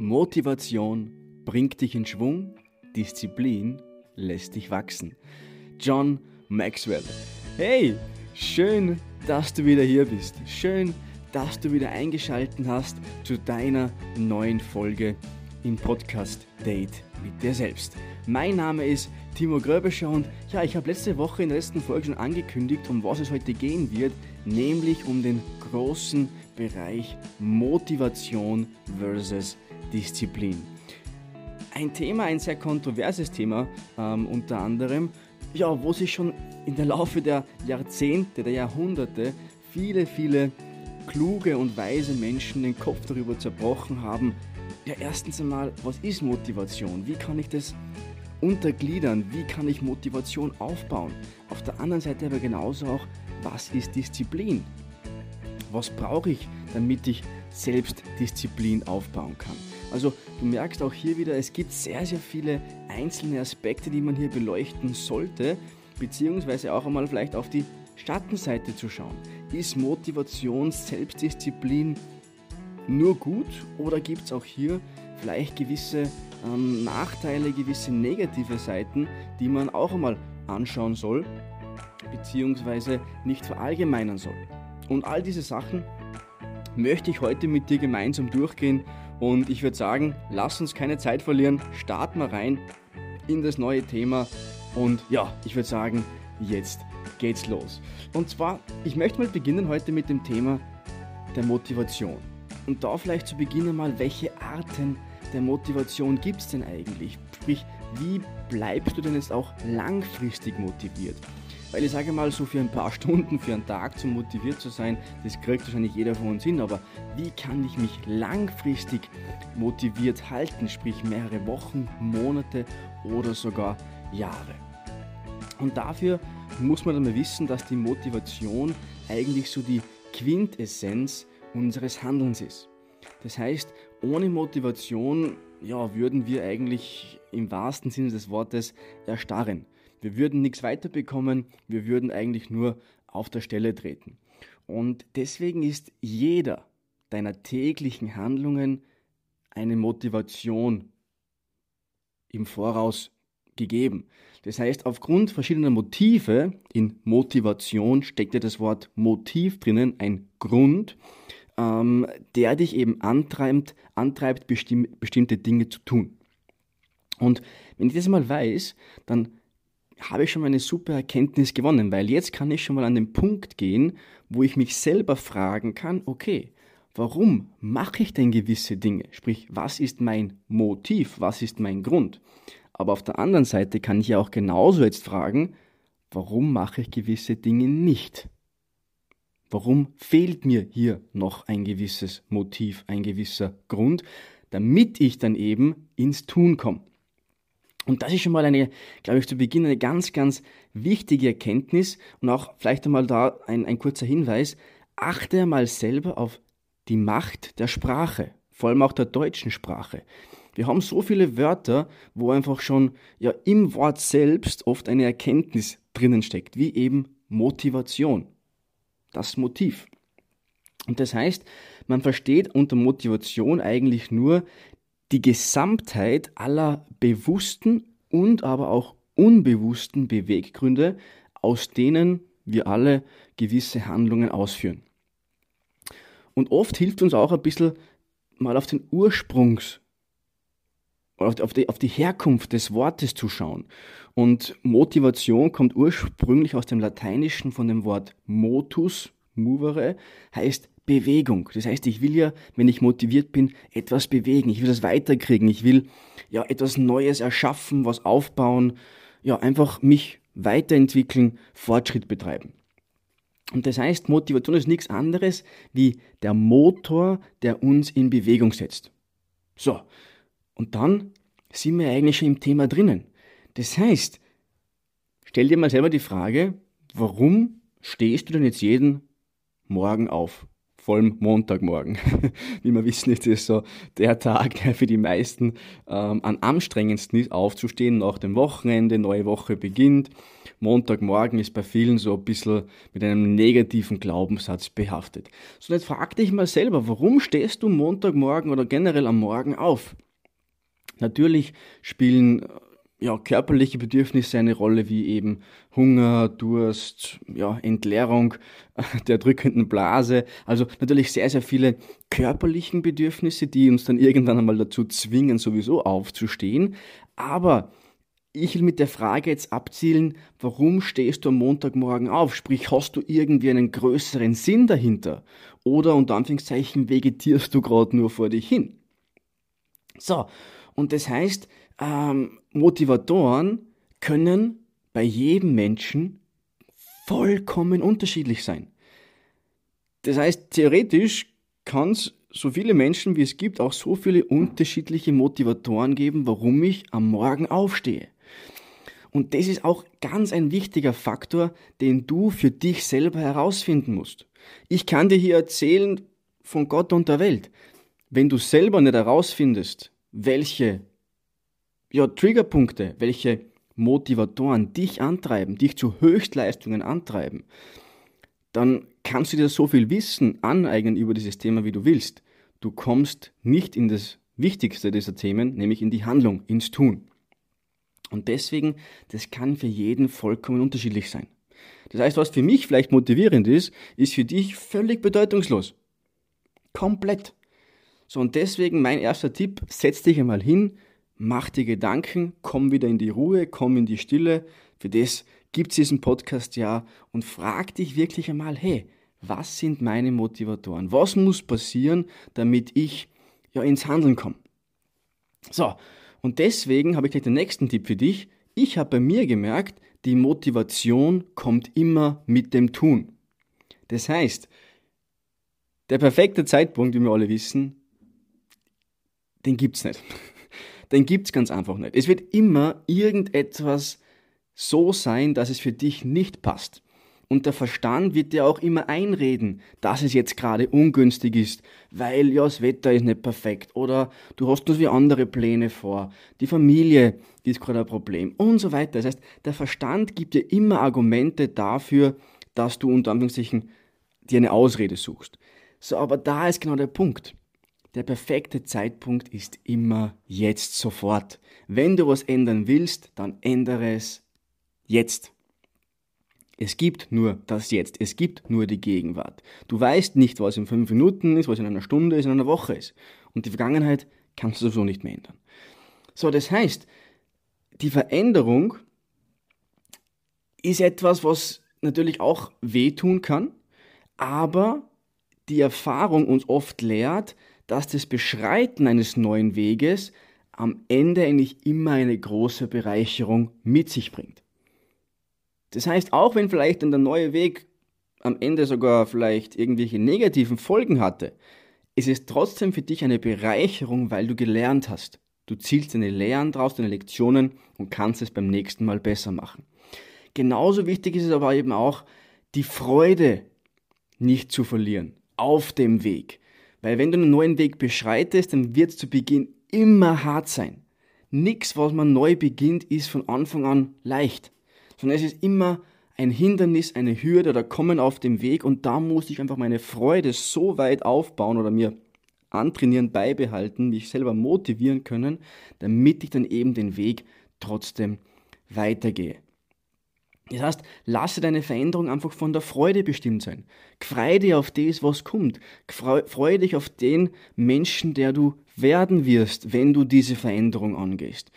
Motivation bringt dich in Schwung, Disziplin lässt dich wachsen. John Maxwell. Hey, schön, dass du wieder hier bist. Schön, dass du wieder eingeschaltet hast zu deiner neuen Folge im Podcast Date mit dir selbst. Mein Name ist Timo Gröbescher und ja, ich habe letzte Woche in der letzten Folge schon angekündigt, um was es heute gehen wird, nämlich um den großen Bereich Motivation versus Disziplin. Ein Thema, ein sehr kontroverses Thema ähm, unter anderem, ja, wo sich schon in der Laufe der Jahrzehnte, der Jahrhunderte viele, viele kluge und weise Menschen den Kopf darüber zerbrochen haben. Ja, erstens einmal, was ist Motivation? Wie kann ich das untergliedern? Wie kann ich Motivation aufbauen? Auf der anderen Seite aber genauso auch, was ist Disziplin? Was brauche ich, damit ich selbst Disziplin aufbauen kann? Also du merkst auch hier wieder, es gibt sehr, sehr viele einzelne Aspekte, die man hier beleuchten sollte, beziehungsweise auch einmal vielleicht auf die Schattenseite zu schauen. Ist Motivation, Selbstdisziplin nur gut oder gibt es auch hier vielleicht gewisse ähm, Nachteile, gewisse negative Seiten, die man auch einmal anschauen soll, beziehungsweise nicht verallgemeinern soll? Und all diese Sachen möchte ich heute mit dir gemeinsam durchgehen und ich würde sagen, lass uns keine Zeit verlieren, starten wir rein in das neue Thema und ja, ich würde sagen, jetzt geht's los. Und zwar, ich möchte mal beginnen heute mit dem Thema der Motivation. Und da vielleicht zu Beginn mal, welche Arten der Motivation gibt es denn eigentlich? Sprich, wie bleibst du denn jetzt auch langfristig motiviert? Weil ich sage mal, so für ein paar Stunden, für einen Tag zu motiviert zu sein, das kriegt wahrscheinlich jeder von uns hin. Aber wie kann ich mich langfristig motiviert halten? Sprich mehrere Wochen, Monate oder sogar Jahre. Und dafür muss man dann mal wissen, dass die Motivation eigentlich so die Quintessenz unseres Handelns ist. Das heißt, ohne Motivation ja, würden wir eigentlich im wahrsten Sinne des Wortes erstarren. Wir würden nichts weiterbekommen, wir würden eigentlich nur auf der Stelle treten. Und deswegen ist jeder deiner täglichen Handlungen eine Motivation im Voraus gegeben. Das heißt, aufgrund verschiedener Motive, in Motivation steckt ja das Wort Motiv drinnen, ein Grund, ähm, der dich eben antreibt, antreibt bestimm bestimmte Dinge zu tun. Und wenn ich das mal weiß, dann habe ich schon mal eine super Erkenntnis gewonnen, weil jetzt kann ich schon mal an den Punkt gehen, wo ich mich selber fragen kann, okay, warum mache ich denn gewisse Dinge? Sprich, was ist mein Motiv? Was ist mein Grund? Aber auf der anderen Seite kann ich ja auch genauso jetzt fragen, warum mache ich gewisse Dinge nicht? Warum fehlt mir hier noch ein gewisses Motiv, ein gewisser Grund, damit ich dann eben ins Tun komme? Und das ist schon mal eine, glaube ich, zu Beginn eine ganz, ganz wichtige Erkenntnis und auch vielleicht einmal da ein, ein kurzer Hinweis. Achte mal selber auf die Macht der Sprache, vor allem auch der deutschen Sprache. Wir haben so viele Wörter, wo einfach schon ja im Wort selbst oft eine Erkenntnis drinnen steckt, wie eben Motivation. Das Motiv. Und das heißt, man versteht unter Motivation eigentlich nur die Gesamtheit aller bewussten und aber auch unbewussten Beweggründe, aus denen wir alle gewisse Handlungen ausführen. Und oft hilft uns auch ein bisschen mal auf den Ursprungs auf die, auf die Herkunft des Wortes zu schauen. Und Motivation kommt ursprünglich aus dem Lateinischen von dem Wort motus, movere, heißt Bewegung. Das heißt, ich will ja, wenn ich motiviert bin, etwas bewegen. Ich will das weiterkriegen. Ich will ja etwas Neues erschaffen, was aufbauen. Ja, einfach mich weiterentwickeln, Fortschritt betreiben. Und das heißt, Motivation ist nichts anderes wie der Motor, der uns in Bewegung setzt. So. Und dann sind wir eigentlich schon im Thema drinnen. Das heißt, stell dir mal selber die Frage, warum stehst du denn jetzt jeden Morgen auf? Vor allem Montagmorgen. Wie wir wissen, ist es so der Tag, der für die meisten ähm, am anstrengendsten ist, aufzustehen nach dem Wochenende, neue Woche beginnt. Montagmorgen ist bei vielen so ein bisschen mit einem negativen Glaubenssatz behaftet. So, jetzt frag dich mal selber, warum stehst du Montagmorgen oder generell am Morgen auf? Natürlich spielen ja, körperliche Bedürfnisse eine Rolle, wie eben Hunger, Durst, ja, Entleerung der drückenden Blase. Also natürlich sehr, sehr viele körperlichen Bedürfnisse, die uns dann irgendwann einmal dazu zwingen, sowieso aufzustehen. Aber ich will mit der Frage jetzt abzielen, warum stehst du am Montagmorgen auf? Sprich, hast du irgendwie einen größeren Sinn dahinter? Oder unter Anführungszeichen vegetierst du gerade nur vor dich hin? So, und das heißt, ähm, Motivatoren können bei jedem Menschen vollkommen unterschiedlich sein. Das heißt, theoretisch kann es so viele Menschen, wie es gibt, auch so viele unterschiedliche Motivatoren geben, warum ich am Morgen aufstehe. Und das ist auch ganz ein wichtiger Faktor, den du für dich selber herausfinden musst. Ich kann dir hier erzählen von Gott und der Welt. Wenn du selber nicht herausfindest, welche ja, Triggerpunkte, welche Motivatoren dich antreiben, dich zu Höchstleistungen antreiben, dann kannst du dir so viel Wissen aneignen über dieses Thema, wie du willst. Du kommst nicht in das Wichtigste dieser Themen, nämlich in die Handlung, ins Tun. Und deswegen, das kann für jeden vollkommen unterschiedlich sein. Das heißt, was für mich vielleicht motivierend ist, ist für dich völlig bedeutungslos. Komplett. So, und deswegen mein erster Tipp, setz dich einmal hin, mach dir Gedanken, komm wieder in die Ruhe, komm in die Stille. Für das gibt es diesen Podcast ja und frag dich wirklich einmal, hey, was sind meine Motivatoren? Was muss passieren, damit ich ja ins Handeln komme? So, und deswegen habe ich gleich den nächsten Tipp für dich. Ich habe bei mir gemerkt, die Motivation kommt immer mit dem Tun. Das heißt, der perfekte Zeitpunkt, wie wir alle wissen, den gibt's nicht den gibt's ganz einfach nicht. Es wird immer irgendetwas so sein, dass es für dich nicht passt. Und der Verstand wird dir auch immer einreden, dass es jetzt gerade ungünstig ist, weil ja das Wetter ist nicht perfekt oder du hast nur wie andere Pläne vor, die Familie, die ist gerade ein Problem und so weiter. Das heißt, der Verstand gibt dir immer Argumente dafür, dass du unter Anführungszeichen dir eine Ausrede suchst. So, aber da ist genau der Punkt. Der perfekte Zeitpunkt ist immer jetzt sofort. Wenn du was ändern willst, dann ändere es jetzt. Es gibt nur das Jetzt, es gibt nur die Gegenwart. Du weißt nicht, was in fünf Minuten ist, was in einer Stunde ist, in einer Woche ist. Und die Vergangenheit kannst du sowieso nicht mehr ändern. So, das heißt, die Veränderung ist etwas, was natürlich auch wehtun kann, aber die Erfahrung uns oft lehrt, dass das Beschreiten eines neuen Weges am Ende eigentlich immer eine große Bereicherung mit sich bringt. Das heißt, auch wenn vielleicht dann der neue Weg am Ende sogar vielleicht irgendwelche negativen Folgen hatte, ist es trotzdem für dich eine Bereicherung, weil du gelernt hast. Du zielst deine Lehren draus, deine Lektionen und kannst es beim nächsten Mal besser machen. Genauso wichtig ist es aber eben auch, die Freude nicht zu verlieren auf dem Weg. Weil wenn du einen neuen Weg beschreitest, dann wird es zu Beginn immer hart sein. Nichts, was man neu beginnt, ist von Anfang an leicht. Sondern es ist immer ein Hindernis, eine Hürde oder Kommen auf dem Weg und da muss ich einfach meine Freude so weit aufbauen oder mir antrainieren, beibehalten, mich selber motivieren können, damit ich dann eben den Weg trotzdem weitergehe. Das heißt, lasse deine Veränderung einfach von der Freude bestimmt sein. Freu dich auf das, was kommt. Freue dich auf den Menschen, der du werden wirst, wenn du diese Veränderung angehst.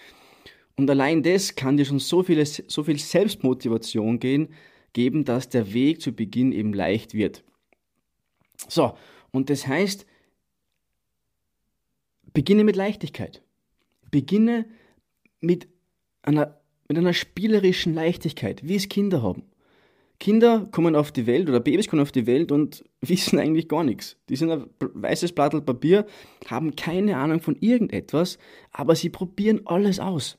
Und allein das kann dir schon so, viele, so viel Selbstmotivation gehen, geben, dass der Weg zu Beginn eben leicht wird. So, und das heißt, beginne mit Leichtigkeit. Beginne mit einer mit einer spielerischen Leichtigkeit, wie es Kinder haben. Kinder kommen auf die Welt oder Babys kommen auf die Welt und wissen eigentlich gar nichts. Die sind ein weißes Blatt Papier, haben keine Ahnung von irgendetwas, aber sie probieren alles aus.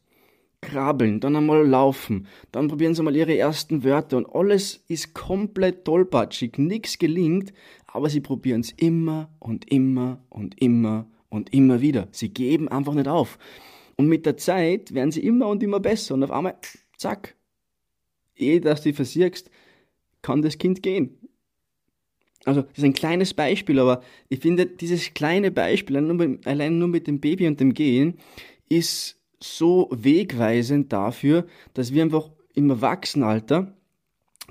krabbeln, dann einmal laufen, dann probieren sie mal ihre ersten Wörter und alles ist komplett tollpatschig, nichts gelingt, aber sie probieren es immer und immer und immer und immer wieder. Sie geben einfach nicht auf. Und mit der Zeit werden sie immer und immer besser und auf einmal, zack, ehe dass du versiegst, kann das Kind gehen. Also, das ist ein kleines Beispiel, aber ich finde, dieses kleine Beispiel, allein nur mit dem Baby und dem Gehen, ist so wegweisend dafür, dass wir einfach im Erwachsenenalter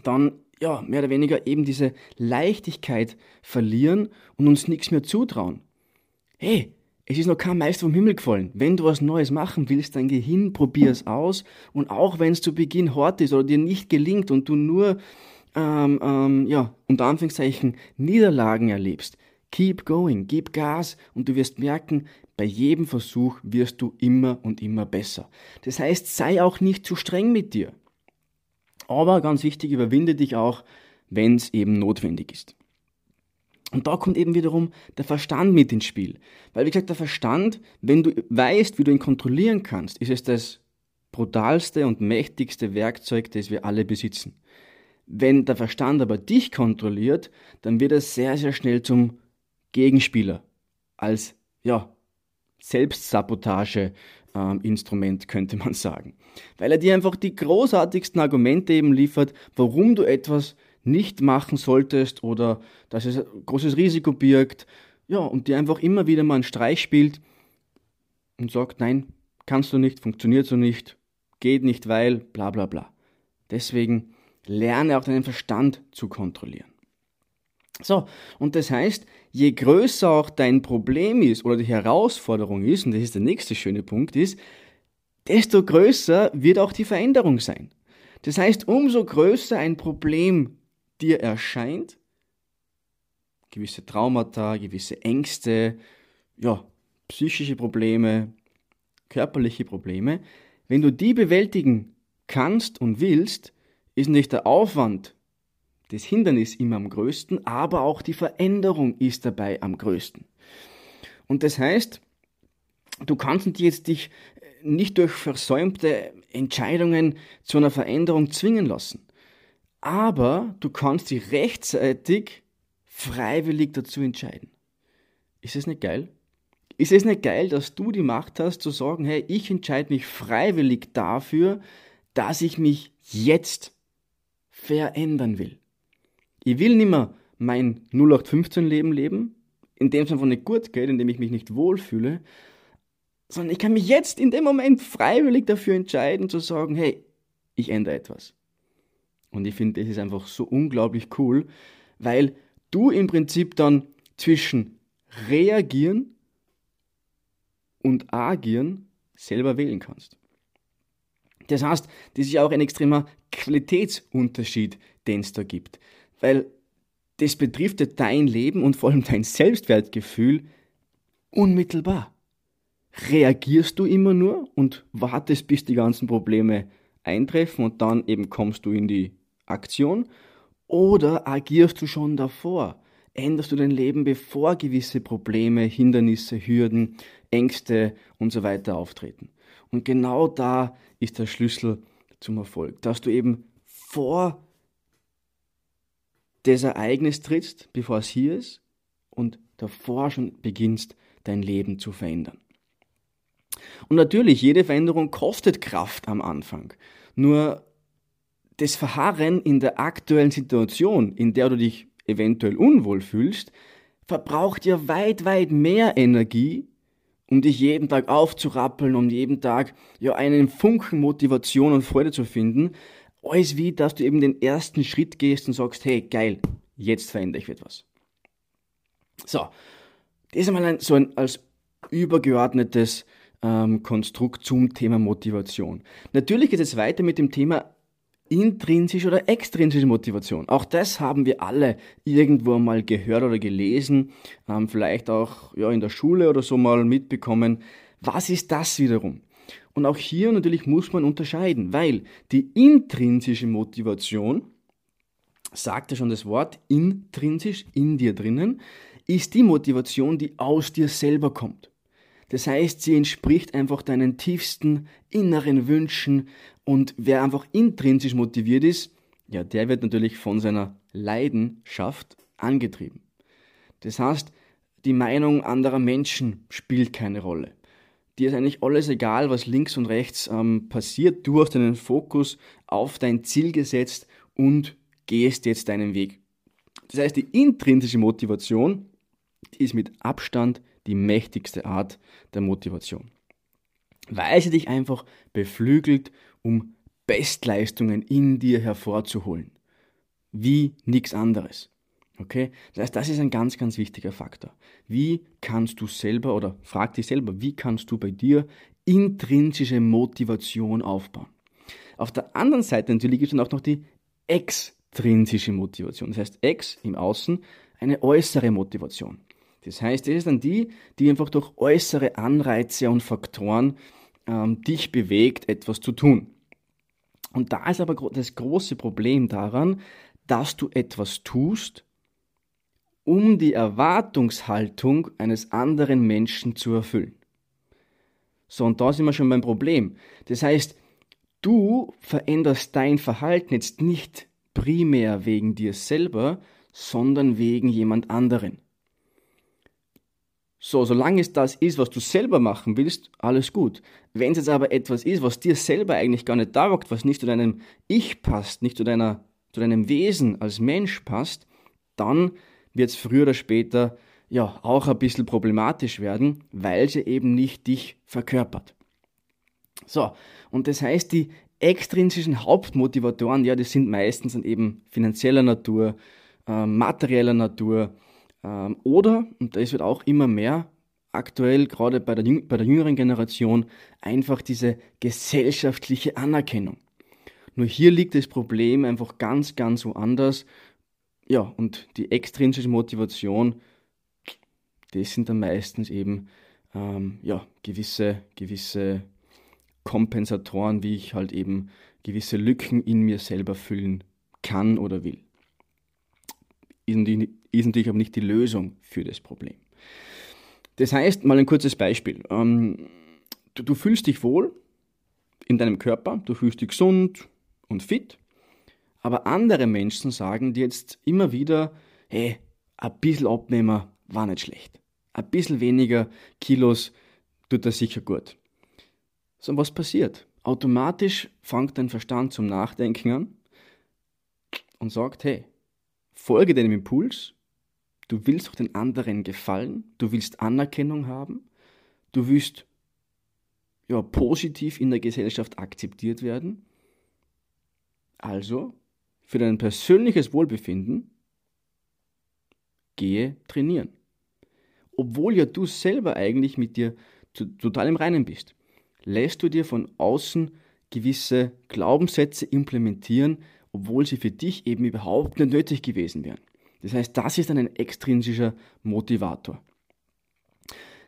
dann ja, mehr oder weniger eben diese Leichtigkeit verlieren und uns nichts mehr zutrauen. Hey, es ist noch kein Meister vom Himmel gefallen. Wenn du was Neues machen willst, dann geh hin, probier es aus. Und auch wenn es zu Beginn hart ist oder dir nicht gelingt und du nur, ähm, ähm, ja, unter Anführungszeichen Niederlagen erlebst, keep going, gib Gas und du wirst merken, bei jedem Versuch wirst du immer und immer besser. Das heißt, sei auch nicht zu streng mit dir. Aber ganz wichtig, überwinde dich auch, wenn es eben notwendig ist. Und da kommt eben wiederum der Verstand mit ins Spiel. Weil, wie gesagt, der Verstand, wenn du weißt, wie du ihn kontrollieren kannst, ist es das brutalste und mächtigste Werkzeug, das wir alle besitzen. Wenn der Verstand aber dich kontrolliert, dann wird er sehr, sehr schnell zum Gegenspieler. Als, ja, Selbstsabotage-Instrument, ähm, könnte man sagen. Weil er dir einfach die großartigsten Argumente eben liefert, warum du etwas nicht machen solltest oder dass es ein großes Risiko birgt. Ja, und dir einfach immer wieder mal einen Streich spielt und sagt, nein, kannst du nicht, funktioniert so nicht, geht nicht, weil, bla bla bla. Deswegen lerne auch deinen Verstand zu kontrollieren. So, und das heißt, je größer auch dein Problem ist oder die Herausforderung ist, und das ist der nächste schöne Punkt, ist, desto größer wird auch die Veränderung sein. Das heißt, umso größer ein Problem dir erscheint, gewisse Traumata, gewisse Ängste, ja, psychische Probleme, körperliche Probleme, wenn du die bewältigen kannst und willst, ist nicht der Aufwand das Hindernis immer am größten, aber auch die Veränderung ist dabei am größten. Und das heißt, du kannst jetzt dich nicht durch versäumte Entscheidungen zu einer Veränderung zwingen lassen. Aber du kannst dich rechtzeitig freiwillig dazu entscheiden. Ist es nicht geil? Ist es nicht geil, dass du die Macht hast zu sagen, hey, ich entscheide mich freiwillig dafür, dass ich mich jetzt verändern will. Ich will nicht mehr mein 0815-Leben leben, in dem es einfach nicht gut geht, in dem ich mich nicht wohlfühle, sondern ich kann mich jetzt in dem Moment freiwillig dafür entscheiden, zu sagen, hey, ich ändere etwas. Und ich finde, das ist einfach so unglaublich cool, weil du im Prinzip dann zwischen reagieren und agieren selber wählen kannst. Das heißt, das ist ja auch ein extremer Qualitätsunterschied, den es da gibt weil das betrifft ja dein Leben und vor allem dein Selbstwertgefühl unmittelbar. Reagierst du immer nur und wartest, bis die ganzen Probleme eintreffen und dann eben kommst du in die Aktion? Oder agierst du schon davor? Änderst du dein Leben, bevor gewisse Probleme, Hindernisse, Hürden, Ängste und so weiter auftreten? Und genau da ist der Schlüssel zum Erfolg, dass du eben vor das Ereignis trittst, bevor es hier ist und davor schon beginnst, dein Leben zu verändern. Und natürlich, jede Veränderung kostet Kraft am Anfang. Nur das Verharren in der aktuellen Situation, in der du dich eventuell unwohl fühlst, verbraucht ja weit, weit mehr Energie, um dich jeden Tag aufzurappeln, um jeden Tag ja einen Funken Motivation und Freude zu finden, alles wie, dass du eben den ersten Schritt gehst und sagst, hey, geil, jetzt verändere ich etwas. So, das ist einmal so ein, als übergeordnetes ähm, Konstrukt zum Thema Motivation. Natürlich geht es weiter mit dem Thema intrinsische oder extrinsische Motivation. Auch das haben wir alle irgendwo mal gehört oder gelesen, ähm, vielleicht auch ja, in der Schule oder so mal mitbekommen. Was ist das wiederum? Und auch hier natürlich muss man unterscheiden, weil die intrinsische Motivation, sagt ja schon das Wort, intrinsisch in dir drinnen, ist die Motivation, die aus dir selber kommt. Das heißt, sie entspricht einfach deinen tiefsten inneren Wünschen und wer einfach intrinsisch motiviert ist, ja, der wird natürlich von seiner Leidenschaft angetrieben. Das heißt, die Meinung anderer Menschen spielt keine Rolle. Dir ist eigentlich alles egal, was links und rechts ähm, passiert. Du hast deinen Fokus auf dein Ziel gesetzt und gehst jetzt deinen Weg. Das heißt, die intrinsische Motivation die ist mit Abstand die mächtigste Art der Motivation. Weil sie dich einfach beflügelt, um Bestleistungen in dir hervorzuholen. Wie nichts anderes. Okay? Das heißt, das ist ein ganz, ganz wichtiger Faktor. Wie kannst du selber oder frag dich selber, wie kannst du bei dir intrinsische Motivation aufbauen? Auf der anderen Seite natürlich gibt es dann auch noch die extrinsische Motivation. Das heißt, ex im Außen, eine äußere Motivation. Das heißt, es ist dann die, die einfach durch äußere Anreize und Faktoren ähm, dich bewegt, etwas zu tun. Und da ist aber das große Problem daran, dass du etwas tust, um die Erwartungshaltung eines anderen Menschen zu erfüllen. So, und da sind wir schon beim Problem. Das heißt, du veränderst dein Verhalten jetzt nicht primär wegen dir selber, sondern wegen jemand anderen. So, solange es das ist, was du selber machen willst, alles gut. Wenn es jetzt aber etwas ist, was dir selber eigentlich gar nicht taugt, was nicht zu deinem Ich passt, nicht zu, deiner, zu deinem Wesen als Mensch passt, dann wird es früher oder später ja auch ein bisschen problematisch werden, weil sie eben nicht dich verkörpert. So, und das heißt, die extrinsischen Hauptmotivatoren, ja, das sind meistens dann eben finanzieller Natur, äh, materieller Natur, ähm, oder, und das wird auch immer mehr aktuell, gerade bei der, bei der jüngeren Generation, einfach diese gesellschaftliche Anerkennung. Nur hier liegt das Problem einfach ganz, ganz woanders. Ja, und die extrinsische Motivation, das sind dann meistens eben ähm, ja, gewisse, gewisse Kompensatoren, wie ich halt eben gewisse Lücken in mir selber füllen kann oder will ist natürlich aber nicht die Lösung für das Problem. Das heißt, mal ein kurzes Beispiel. Ähm, du, du fühlst dich wohl in deinem Körper, du fühlst dich gesund und fit, aber andere Menschen sagen dir jetzt immer wieder, hey, ein bisschen abnehmen war nicht schlecht. Ein bisschen weniger Kilos tut das sicher gut. So, was passiert? Automatisch fängt dein Verstand zum Nachdenken an und sagt, hey, Folge deinem Impuls. Du willst doch den anderen gefallen. Du willst Anerkennung haben. Du willst ja, positiv in der Gesellschaft akzeptiert werden. Also, für dein persönliches Wohlbefinden, gehe trainieren. Obwohl ja du selber eigentlich mit dir total im Reinen bist, lässt du dir von außen gewisse Glaubenssätze implementieren, obwohl sie für dich eben überhaupt nicht nötig gewesen wären. Das heißt, das ist ein extrinsischer Motivator.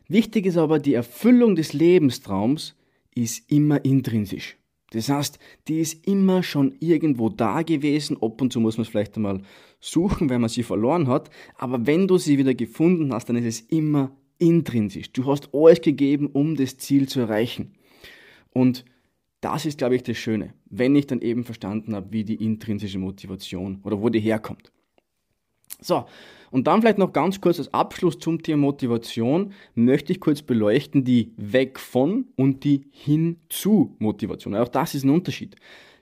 Wichtig ist aber, die Erfüllung des Lebenstraums ist immer intrinsisch. Das heißt, die ist immer schon irgendwo da gewesen. Ab und zu muss man es vielleicht einmal suchen, wenn man sie verloren hat. Aber wenn du sie wieder gefunden hast, dann ist es immer intrinsisch. Du hast alles gegeben, um das Ziel zu erreichen. Und das ist, glaube ich, das Schöne, wenn ich dann eben verstanden habe, wie die intrinsische Motivation oder wo die herkommt. So, und dann vielleicht noch ganz kurz als Abschluss zum Thema Motivation möchte ich kurz beleuchten die Weg von und die hin zu Motivation. Auch das ist ein Unterschied.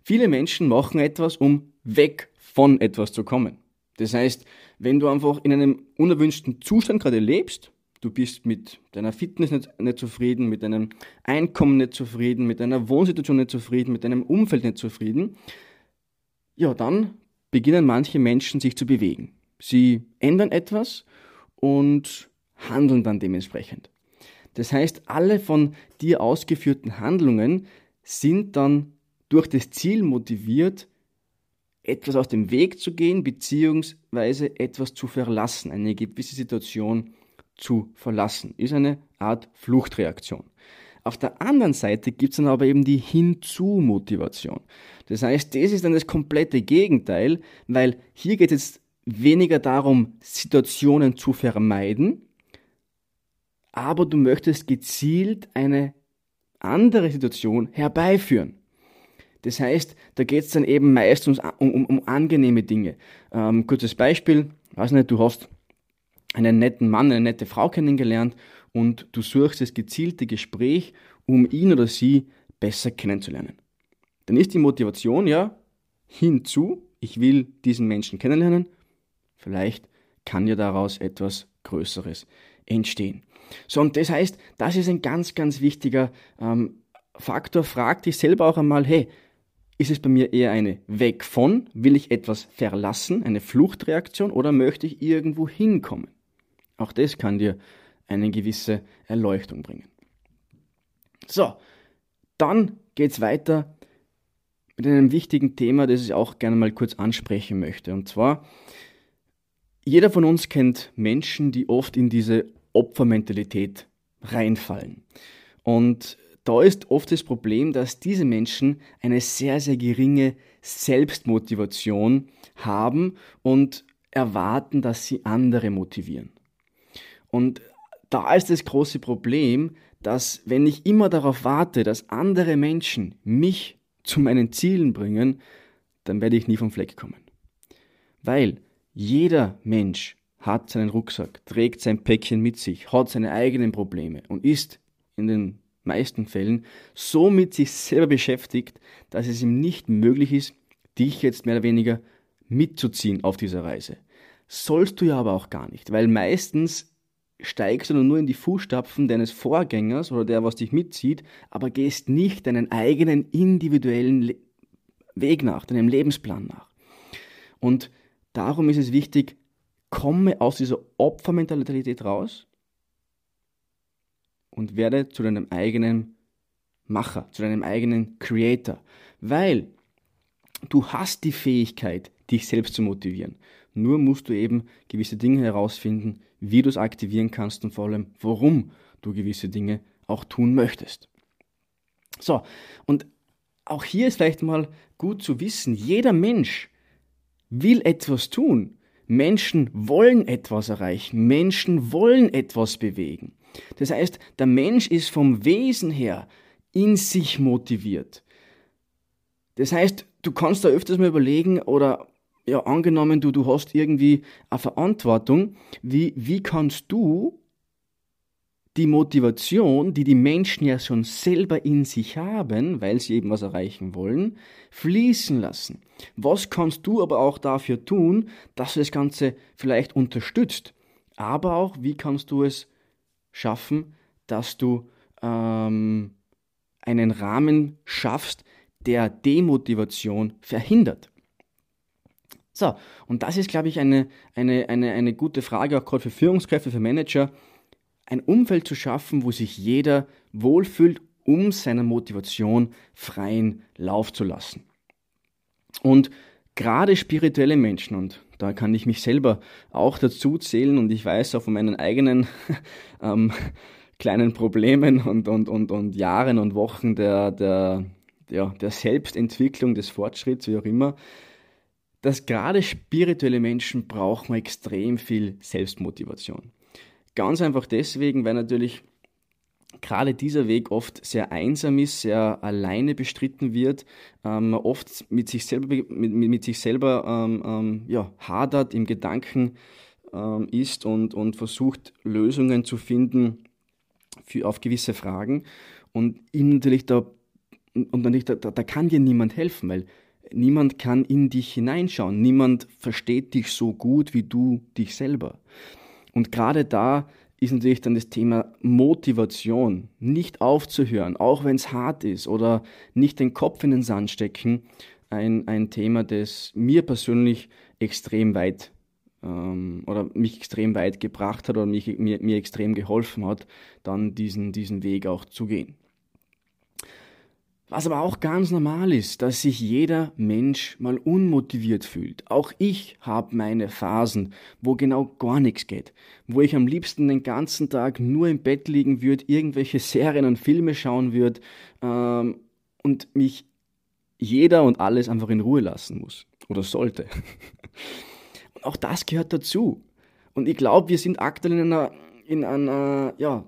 Viele Menschen machen etwas, um weg von etwas zu kommen. Das heißt, wenn du einfach in einem unerwünschten Zustand gerade lebst, du bist mit deiner Fitness nicht, nicht, zufrieden, mit deinem Einkommen nicht zufrieden, mit deiner Wohnsituation nicht zufrieden, mit deinem Umfeld nicht zufrieden, ja, dann beginnen manche Menschen sich zu bewegen. Sie ändern etwas und handeln dann dementsprechend. Das heißt, alle von dir ausgeführten Handlungen sind dann durch das Ziel motiviert, etwas aus dem Weg zu gehen, beziehungsweise etwas zu verlassen, eine gewisse Situation zu verlassen. Ist eine Art Fluchtreaktion. Auf der anderen Seite gibt es dann aber eben die Hinzu-Motivation. Das heißt, das ist dann das komplette Gegenteil, weil hier geht es jetzt weniger darum, Situationen zu vermeiden, aber du möchtest gezielt eine andere Situation herbeiführen. Das heißt, da geht es dann eben meistens um, um, um angenehme Dinge. Ähm, kurzes Beispiel, weiß nicht, du hast einen netten Mann, eine nette Frau kennengelernt und du suchst das gezielte Gespräch, um ihn oder sie besser kennenzulernen. Dann ist die Motivation ja hinzu, ich will diesen Menschen kennenlernen, vielleicht kann ja daraus etwas Größeres entstehen. So, und das heißt, das ist ein ganz, ganz wichtiger ähm, Faktor. Frag dich selber auch einmal, hey, ist es bei mir eher eine Weg von, will ich etwas verlassen, eine Fluchtreaktion oder möchte ich irgendwo hinkommen? Auch das kann dir eine gewisse Erleuchtung bringen. So, dann geht es weiter mit einem wichtigen Thema, das ich auch gerne mal kurz ansprechen möchte. Und zwar, jeder von uns kennt Menschen, die oft in diese Opfermentalität reinfallen. Und da ist oft das Problem, dass diese Menschen eine sehr, sehr geringe Selbstmotivation haben und erwarten, dass sie andere motivieren. Und da ist das große Problem, dass wenn ich immer darauf warte, dass andere Menschen mich zu meinen Zielen bringen, dann werde ich nie vom Fleck kommen. Weil jeder Mensch hat seinen Rucksack, trägt sein Päckchen mit sich, hat seine eigenen Probleme und ist in den meisten Fällen so mit sich selber beschäftigt, dass es ihm nicht möglich ist, dich jetzt mehr oder weniger mitzuziehen auf dieser Reise. Sollst du ja aber auch gar nicht, weil meistens steigst du nur in die Fußstapfen deines Vorgängers oder der, was dich mitzieht, aber gehst nicht deinen eigenen individuellen Le Weg nach, deinem Lebensplan nach. Und darum ist es wichtig, komme aus dieser Opfermentalität raus und werde zu deinem eigenen Macher, zu deinem eigenen Creator, weil du hast die Fähigkeit, dich selbst zu motivieren. Nur musst du eben gewisse Dinge herausfinden, wie du es aktivieren kannst und vor allem, warum du gewisse Dinge auch tun möchtest. So, und auch hier ist vielleicht mal gut zu wissen, jeder Mensch will etwas tun. Menschen wollen etwas erreichen. Menschen wollen etwas bewegen. Das heißt, der Mensch ist vom Wesen her in sich motiviert. Das heißt, du kannst da öfters mal überlegen oder ja, angenommen, du, du hast irgendwie eine Verantwortung, wie, wie kannst du die Motivation, die die Menschen ja schon selber in sich haben, weil sie eben was erreichen wollen, fließen lassen. Was kannst du aber auch dafür tun, dass du das Ganze vielleicht unterstützt? Aber auch, wie kannst du es schaffen, dass du ähm, einen Rahmen schaffst, der Demotivation verhindert? So, und das ist, glaube ich, eine, eine, eine, eine gute Frage, auch gerade für Führungskräfte, für Manager, ein Umfeld zu schaffen, wo sich jeder wohlfühlt, um seiner Motivation freien Lauf zu lassen. Und gerade spirituelle Menschen, und da kann ich mich selber auch dazu zählen, und ich weiß auch von meinen eigenen ähm, kleinen Problemen und, und, und, und Jahren und Wochen der, der, ja, der Selbstentwicklung, des Fortschritts, wie auch immer, dass gerade spirituelle Menschen brauchen extrem viel Selbstmotivation. Ganz einfach deswegen, weil natürlich gerade dieser Weg oft sehr einsam ist, sehr alleine bestritten wird, ähm, oft mit sich selber, mit, mit sich selber ähm, ähm, ja, hadert, im Gedanken ähm, ist und, und versucht, Lösungen zu finden für, auf gewisse Fragen. Und ihm natürlich da, und natürlich da, da, da kann dir niemand helfen, weil niemand kann in dich hineinschauen. Niemand versteht dich so gut wie du dich selber. Und gerade da ist natürlich dann das Thema Motivation, nicht aufzuhören, auch wenn es hart ist oder nicht den Kopf in den Sand stecken, ein, ein Thema, das mir persönlich extrem weit ähm, oder mich extrem weit gebracht hat oder mich, mir, mir extrem geholfen hat, dann diesen, diesen Weg auch zu gehen. Was aber auch ganz normal ist, dass sich jeder Mensch mal unmotiviert fühlt. Auch ich habe meine Phasen, wo genau gar nichts geht, wo ich am liebsten den ganzen Tag nur im Bett liegen würde, irgendwelche Serien und Filme schauen würde ähm, und mich jeder und alles einfach in Ruhe lassen muss oder sollte. Und auch das gehört dazu. Und ich glaube, wir sind aktuell in einer, in einer ja,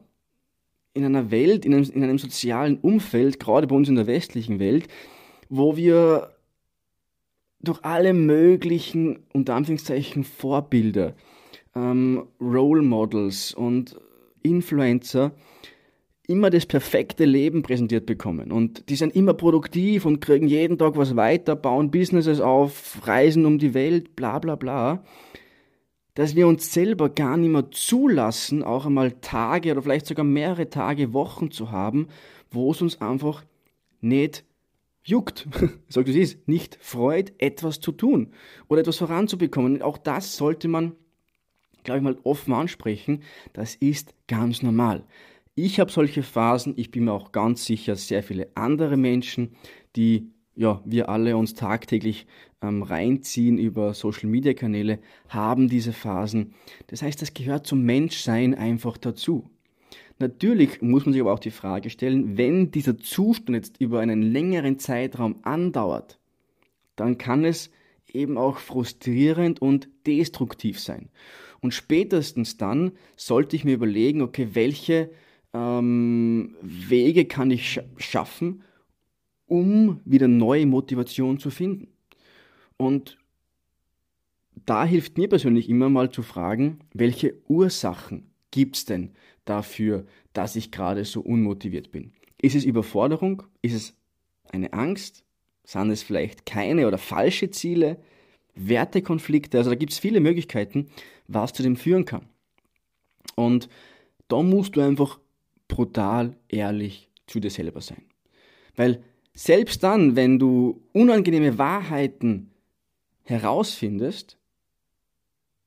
in einer Welt, in einem, in einem sozialen Umfeld, gerade bei uns in der westlichen Welt, wo wir durch alle möglichen, unter Anführungszeichen, Vorbilder, ähm, Role Models und Influencer immer das perfekte Leben präsentiert bekommen. Und die sind immer produktiv und kriegen jeden Tag was weiter, bauen Businesses auf, reisen um die Welt, bla bla bla. Dass wir uns selber gar nicht mehr zulassen, auch einmal Tage oder vielleicht sogar mehrere Tage, Wochen zu haben, wo es uns einfach nicht juckt, sag es ist, nicht freut, etwas zu tun oder etwas voranzubekommen. Auch das sollte man, glaube ich mal, offen ansprechen. Das ist ganz normal. Ich habe solche Phasen, ich bin mir auch ganz sicher, sehr viele andere Menschen, die ja, wir alle uns tagtäglich ähm, reinziehen über Social Media Kanäle, haben diese Phasen. Das heißt, das gehört zum Menschsein einfach dazu. Natürlich muss man sich aber auch die Frage stellen, wenn dieser Zustand jetzt über einen längeren Zeitraum andauert, dann kann es eben auch frustrierend und destruktiv sein. Und spätestens dann sollte ich mir überlegen, okay, welche ähm, Wege kann ich sch schaffen, um wieder neue Motivation zu finden. Und da hilft mir persönlich immer mal zu fragen, welche Ursachen gibt es denn dafür, dass ich gerade so unmotiviert bin? Ist es Überforderung? Ist es eine Angst? Sind es vielleicht keine oder falsche Ziele? Wertekonflikte? Also da gibt es viele Möglichkeiten, was zu dem führen kann. Und da musst du einfach brutal ehrlich zu dir selber sein. Weil selbst dann, wenn du unangenehme Wahrheiten herausfindest,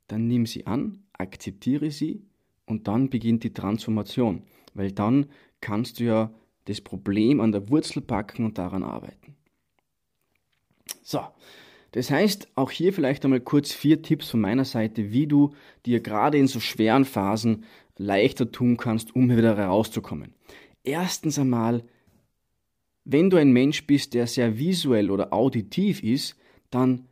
dann nimm sie an, akzeptiere sie und dann beginnt die Transformation, weil dann kannst du ja das Problem an der Wurzel packen und daran arbeiten. So, das heißt, auch hier vielleicht einmal kurz vier Tipps von meiner Seite, wie du dir gerade in so schweren Phasen leichter tun kannst, um wieder herauszukommen. Erstens einmal, wenn du ein Mensch bist, der sehr visuell oder auditiv ist, dann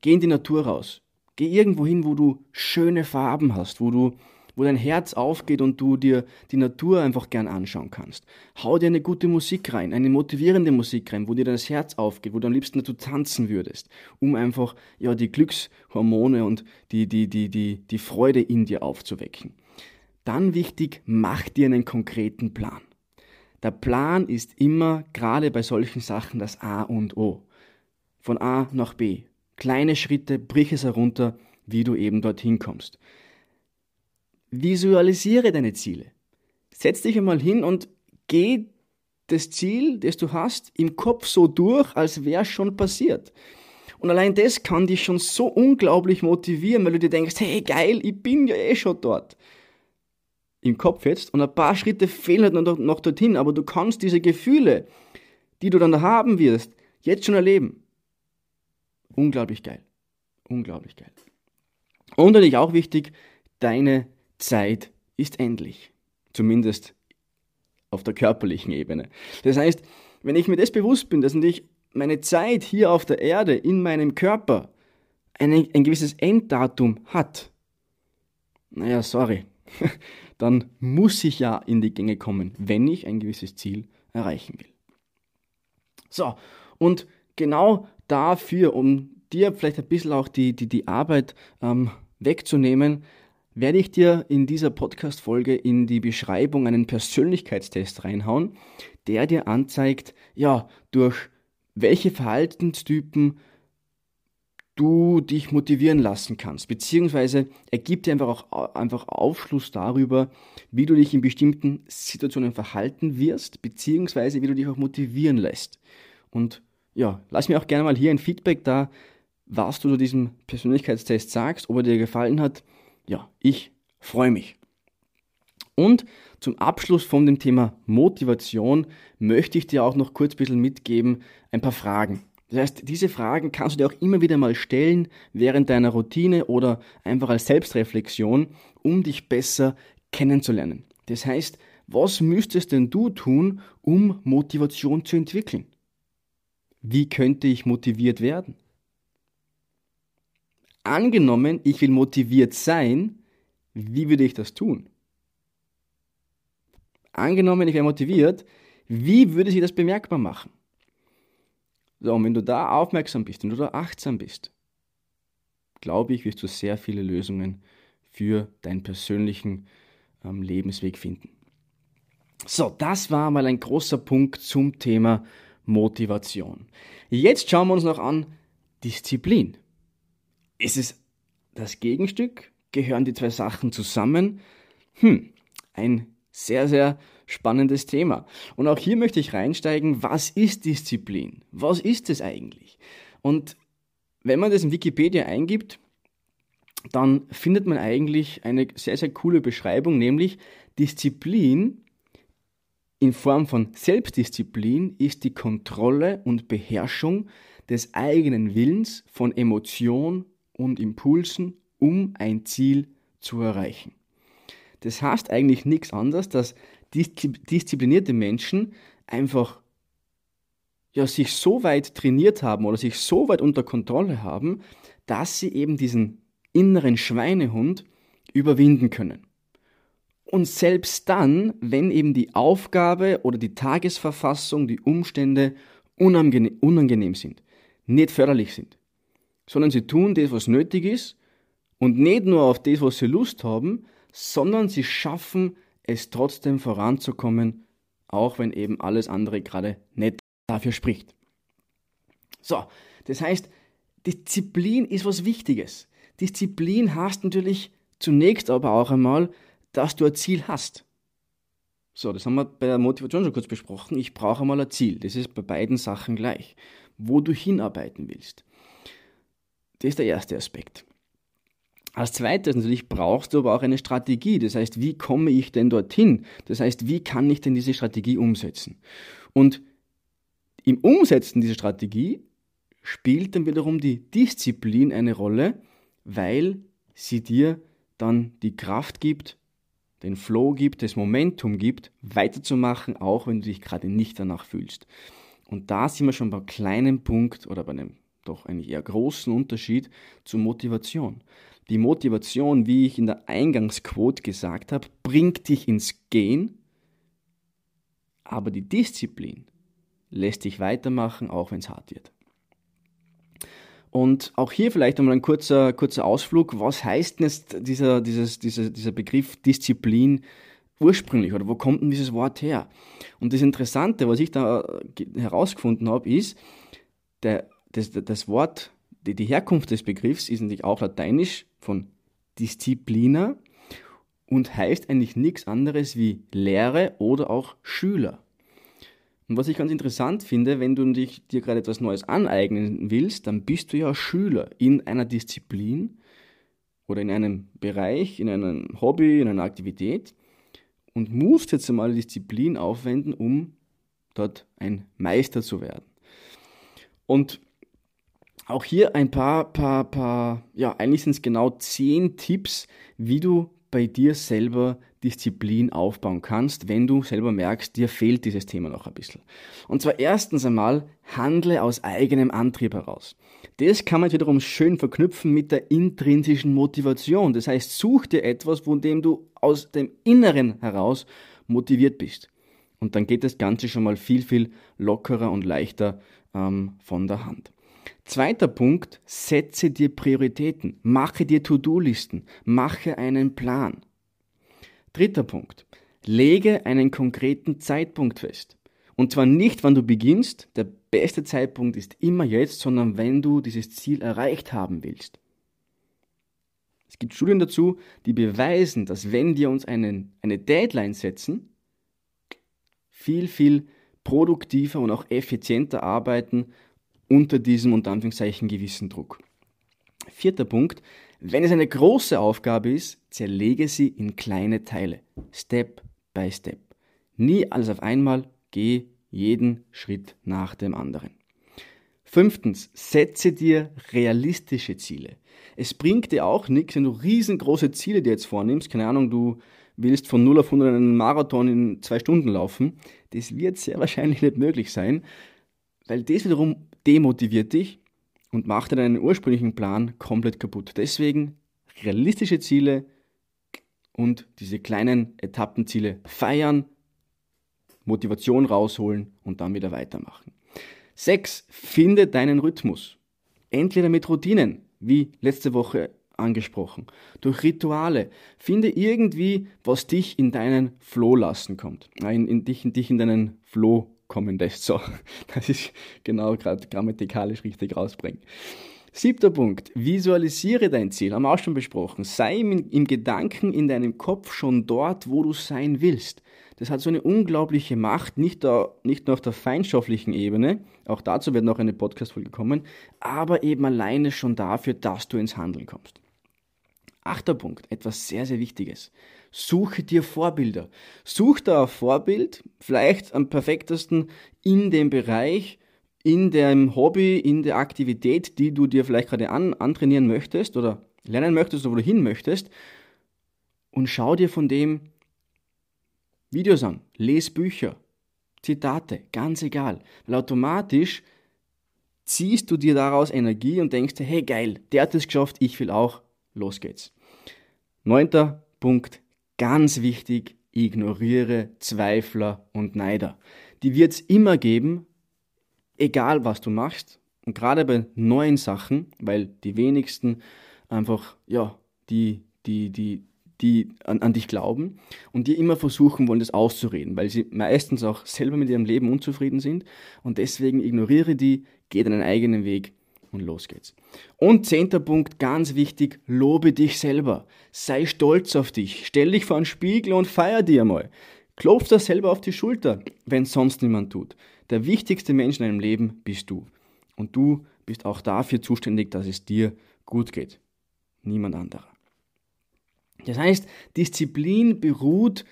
geh in die Natur raus. Geh irgendwo hin, wo du schöne Farben hast, wo du wo dein Herz aufgeht und du dir die Natur einfach gern anschauen kannst. Hau dir eine gute Musik rein, eine motivierende Musik rein, wo dir das Herz aufgeht, wo du am liebsten dazu tanzen würdest, um einfach ja die Glückshormone und die die die die die Freude in dir aufzuwecken. Dann wichtig, mach dir einen konkreten Plan. Der Plan ist immer gerade bei solchen Sachen das A und O. Von A nach B. Kleine Schritte, brich es herunter, wie du eben dorthin kommst. Visualisiere deine Ziele. Setz dich einmal hin und geh das Ziel, das du hast, im Kopf so durch, als wäre schon passiert. Und allein das kann dich schon so unglaublich motivieren, weil du dir denkst, hey geil, ich bin ja eh schon dort. Im Kopf jetzt und ein paar Schritte fehlen halt noch, noch dorthin, aber du kannst diese Gefühle, die du dann da haben wirst, jetzt schon erleben. Unglaublich geil. Unglaublich geil. Und natürlich auch wichtig, deine Zeit ist endlich. Zumindest auf der körperlichen Ebene. Das heißt, wenn ich mir das bewusst bin, dass natürlich meine Zeit hier auf der Erde in meinem Körper ein, ein gewisses Enddatum hat, naja, sorry, dann muss ich ja in die Gänge kommen, wenn ich ein gewisses Ziel erreichen will. So, und genau dafür, um dir vielleicht ein bisschen auch die, die, die Arbeit ähm, wegzunehmen, werde ich dir in dieser Podcast-Folge in die Beschreibung einen Persönlichkeitstest reinhauen, der dir anzeigt, ja, durch welche Verhaltenstypen du dich motivieren lassen kannst, beziehungsweise er gibt dir einfach auch einfach Aufschluss darüber, wie du dich in bestimmten Situationen verhalten wirst, beziehungsweise wie du dich auch motivieren lässt. Und ja, lass mir auch gerne mal hier ein Feedback da, was du zu diesem Persönlichkeitstest sagst, ob er dir gefallen hat ja, ich freue mich. Und zum Abschluss von dem Thema Motivation möchte ich dir auch noch kurz ein bisschen mitgeben, ein paar Fragen. Das heißt, diese Fragen kannst du dir auch immer wieder mal stellen während deiner Routine oder einfach als Selbstreflexion, um dich besser kennenzulernen. Das heißt, was müsstest denn du tun, um Motivation zu entwickeln? Wie könnte ich motiviert werden? Angenommen, ich will motiviert sein, wie würde ich das tun? angenommen, ich wäre motiviert, wie würde sich das bemerkbar machen? So, und wenn du da aufmerksam bist, wenn du da achtsam bist, glaube ich, wirst du sehr viele Lösungen für deinen persönlichen ähm, Lebensweg finden. So, das war mal ein großer Punkt zum Thema Motivation. Jetzt schauen wir uns noch an Disziplin. Ist es das Gegenstück? Gehören die zwei Sachen zusammen? Hm, ein sehr, sehr spannendes Thema. Und auch hier möchte ich reinsteigen, was ist Disziplin? Was ist es eigentlich? Und wenn man das in Wikipedia eingibt, dann findet man eigentlich eine sehr, sehr coole Beschreibung, nämlich Disziplin in Form von Selbstdisziplin ist die Kontrolle und Beherrschung des eigenen Willens von Emotion und Impulsen, um ein Ziel zu erreichen. Das heißt eigentlich nichts anderes, dass disziplinierte Menschen einfach ja, sich so weit trainiert haben oder sich so weit unter Kontrolle haben, dass sie eben diesen inneren Schweinehund überwinden können. Und selbst dann, wenn eben die Aufgabe oder die Tagesverfassung, die Umstände unangenehm, unangenehm sind, nicht förderlich sind, sondern sie tun das, was nötig ist und nicht nur auf das, was sie Lust haben, sondern sie schaffen es trotzdem voranzukommen, auch wenn eben alles andere gerade nicht dafür spricht. So, das heißt, Disziplin ist was Wichtiges. Disziplin heißt natürlich zunächst aber auch einmal, dass du ein Ziel hast. So, das haben wir bei der Motivation schon kurz besprochen. Ich brauche einmal ein Ziel. Das ist bei beiden Sachen gleich. Wo du hinarbeiten willst. Das ist der erste Aspekt. Als zweites natürlich brauchst du aber auch eine Strategie. Das heißt, wie komme ich denn dorthin? Das heißt, wie kann ich denn diese Strategie umsetzen? Und im Umsetzen dieser Strategie spielt dann wiederum die Disziplin eine Rolle, weil sie dir dann die Kraft gibt, den Flow gibt, das Momentum gibt, weiterzumachen, auch wenn du dich gerade nicht danach fühlst. Und da sind wir schon bei einem kleinen Punkt oder bei einem doch eigentlich eher großen Unterschied zur Motivation. Die Motivation, wie ich in der Eingangsquote gesagt habe, bringt dich ins Gehen, aber die Disziplin lässt dich weitermachen, auch wenn es hart wird. Und auch hier vielleicht einmal ein kurzer, kurzer Ausflug. Was heißt denn jetzt dieser, dieses, dieser, dieser Begriff Disziplin ursprünglich oder wo kommt denn dieses Wort her? Und das Interessante, was ich da herausgefunden habe, ist, der, das, das Wort die, die Herkunft des Begriffs ist natürlich auch lateinisch von Disziplina und heißt eigentlich nichts anderes wie Lehre oder auch Schüler. Und was ich ganz interessant finde, wenn du dich, dir gerade etwas Neues aneignen willst, dann bist du ja Schüler in einer Disziplin oder in einem Bereich, in einem Hobby, in einer Aktivität und musst jetzt einmal Disziplin aufwenden, um dort ein Meister zu werden. Und auch hier ein paar, paar, paar, ja, eigentlich sind es genau zehn Tipps, wie du bei dir selber Disziplin aufbauen kannst, wenn du selber merkst, dir fehlt dieses Thema noch ein bisschen. Und zwar erstens einmal, handle aus eigenem Antrieb heraus. Das kann man wiederum schön verknüpfen mit der intrinsischen Motivation. Das heißt, such dir etwas, von dem du aus dem Inneren heraus motiviert bist. Und dann geht das Ganze schon mal viel, viel lockerer und leichter ähm, von der Hand. Zweiter Punkt, setze dir Prioritäten, mache dir To-Do-Listen, mache einen Plan. Dritter Punkt, lege einen konkreten Zeitpunkt fest. Und zwar nicht, wann du beginnst, der beste Zeitpunkt ist immer jetzt, sondern wenn du dieses Ziel erreicht haben willst. Es gibt Studien dazu, die beweisen, dass wenn wir uns einen, eine Deadline setzen, viel, viel produktiver und auch effizienter arbeiten unter diesem unter Anführungszeichen gewissen Druck. Vierter Punkt, wenn es eine große Aufgabe ist, zerlege sie in kleine Teile, Step by Step. Nie alles auf einmal, geh jeden Schritt nach dem anderen. Fünftens, setze dir realistische Ziele. Es bringt dir auch nichts, wenn du riesengroße Ziele dir jetzt vornimmst. Keine Ahnung, du willst von 0 auf 100 einen Marathon in zwei Stunden laufen. Das wird sehr wahrscheinlich nicht möglich sein, weil das wiederum demotiviert dich und macht deinen ursprünglichen Plan komplett kaputt. Deswegen realistische Ziele und diese kleinen Etappenziele feiern, Motivation rausholen und dann wieder weitermachen. Sechs, finde deinen Rhythmus. Entweder mit Routinen, wie letzte Woche angesprochen, durch Rituale. Finde irgendwie, was dich in deinen Flow lassen kommt. In, in, dich, in dich in deinen Flow kommen lässt. So, das ist genau gerade grammatikalisch richtig rausbringen. Siebter Punkt. Visualisiere dein Ziel. Haben wir auch schon besprochen. Sei im, im Gedanken in deinem Kopf schon dort, wo du sein willst. Das hat so eine unglaubliche Macht, nicht, da, nicht nur auf der feinstofflichen Ebene, auch dazu wird noch eine Podcast-Folge kommen, aber eben alleine schon dafür, dass du ins Handeln kommst. Achter Punkt, etwas sehr, sehr Wichtiges. Suche dir Vorbilder. Such da ein Vorbild, vielleicht am perfektesten in dem Bereich, in dem Hobby, in der Aktivität, die du dir vielleicht gerade an, antrainieren möchtest oder lernen möchtest oder wo du hin möchtest. Und schau dir von dem Videos an, les Bücher, Zitate, ganz egal. Weil automatisch ziehst du dir daraus Energie und denkst dir, hey geil, der hat es geschafft, ich will auch, los geht's. Neunter Punkt, ganz wichtig, ignoriere Zweifler und Neider. Die wird es immer geben, egal was du machst. Und gerade bei neuen Sachen, weil die wenigsten einfach, ja, die, die, die, die an, an dich glauben und die immer versuchen wollen, das auszureden, weil sie meistens auch selber mit ihrem Leben unzufrieden sind und deswegen ignoriere die, geh deinen eigenen Weg und los geht's. Und zehnter Punkt, ganz wichtig, lobe dich selber. Sei stolz auf dich. Stell dich vor einen Spiegel und feier dir mal. Klopf dir selber auf die Schulter, wenn sonst niemand tut. Der wichtigste Mensch in deinem Leben bist du. Und du bist auch dafür zuständig, dass es dir gut geht. Niemand anderer. Das heißt, Disziplin beruht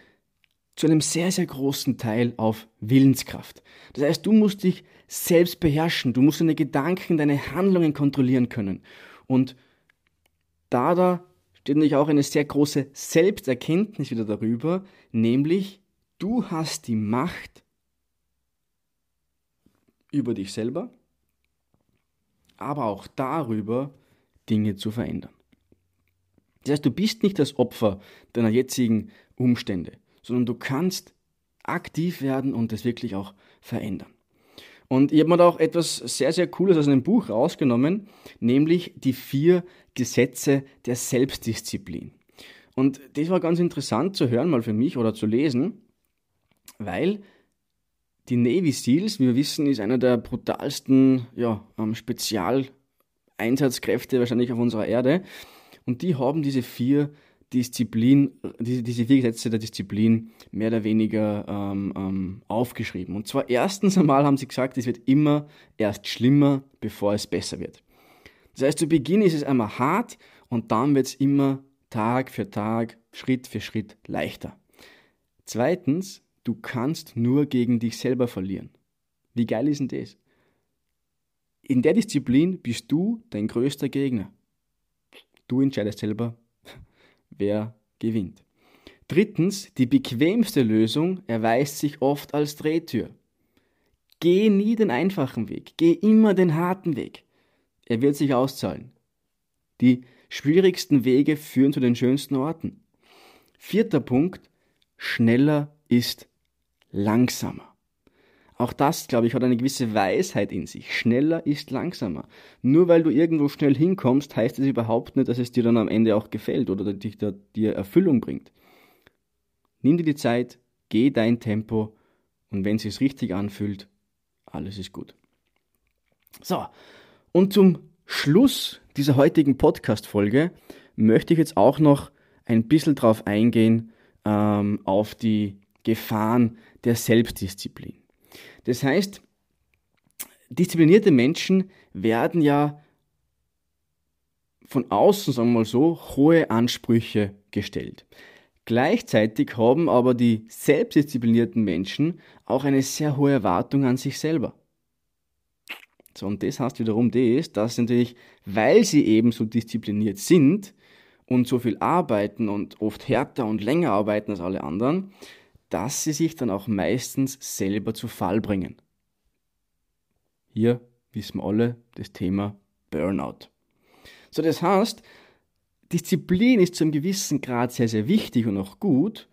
zu einem sehr, sehr großen Teil auf Willenskraft. Das heißt, du musst dich selbst beherrschen, du musst deine Gedanken, deine Handlungen kontrollieren können. Und da da steht natürlich auch eine sehr große Selbsterkenntnis wieder darüber, nämlich du hast die Macht über dich selber, aber auch darüber, Dinge zu verändern. Das heißt, du bist nicht das Opfer deiner jetzigen Umstände, sondern du kannst aktiv werden und es wirklich auch verändern. Und ich habe mir da auch etwas sehr, sehr Cooles aus einem Buch rausgenommen, nämlich die vier Gesetze der Selbstdisziplin. Und das war ganz interessant zu hören, mal für mich oder zu lesen, weil die Navy SEALs, wie wir wissen, ist einer der brutalsten ja, Spezialeinsatzkräfte wahrscheinlich auf unserer Erde. Und die haben diese vier Disziplin, diese, diese vier Gesetze der Disziplin mehr oder weniger ähm, ähm, aufgeschrieben. Und zwar erstens einmal haben sie gesagt, es wird immer erst schlimmer, bevor es besser wird. Das heißt, zu Beginn ist es einmal hart und dann wird es immer Tag für Tag, Schritt für Schritt leichter. Zweitens, du kannst nur gegen dich selber verlieren. Wie geil ist denn das? In der Disziplin bist du dein größter Gegner. Du entscheidest selber, wer gewinnt. Drittens, die bequemste Lösung erweist sich oft als Drehtür. Geh nie den einfachen Weg, geh immer den harten Weg. Er wird sich auszahlen. Die schwierigsten Wege führen zu den schönsten Orten. Vierter Punkt, schneller ist langsamer. Auch das, glaube ich, hat eine gewisse Weisheit in sich. Schneller ist langsamer. Nur weil du irgendwo schnell hinkommst, heißt es überhaupt nicht, dass es dir dann am Ende auch gefällt oder dich da, dir Erfüllung bringt. Nimm dir die Zeit, geh dein Tempo und wenn es sich richtig anfühlt, alles ist gut. So, und zum Schluss dieser heutigen Podcast-Folge möchte ich jetzt auch noch ein bisschen drauf eingehen ähm, auf die Gefahren der Selbstdisziplin. Das heißt, disziplinierte Menschen werden ja von außen, sagen wir mal so, hohe Ansprüche gestellt. Gleichzeitig haben aber die selbstdisziplinierten Menschen auch eine sehr hohe Erwartung an sich selber. So, und das heißt wiederum das, dass natürlich, weil sie eben so diszipliniert sind und so viel arbeiten und oft härter und länger arbeiten als alle anderen, dass sie sich dann auch meistens selber zu Fall bringen. Hier wissen wir alle das Thema Burnout. So, das heißt, Disziplin ist zu einem gewissen Grad sehr, sehr wichtig und auch gut,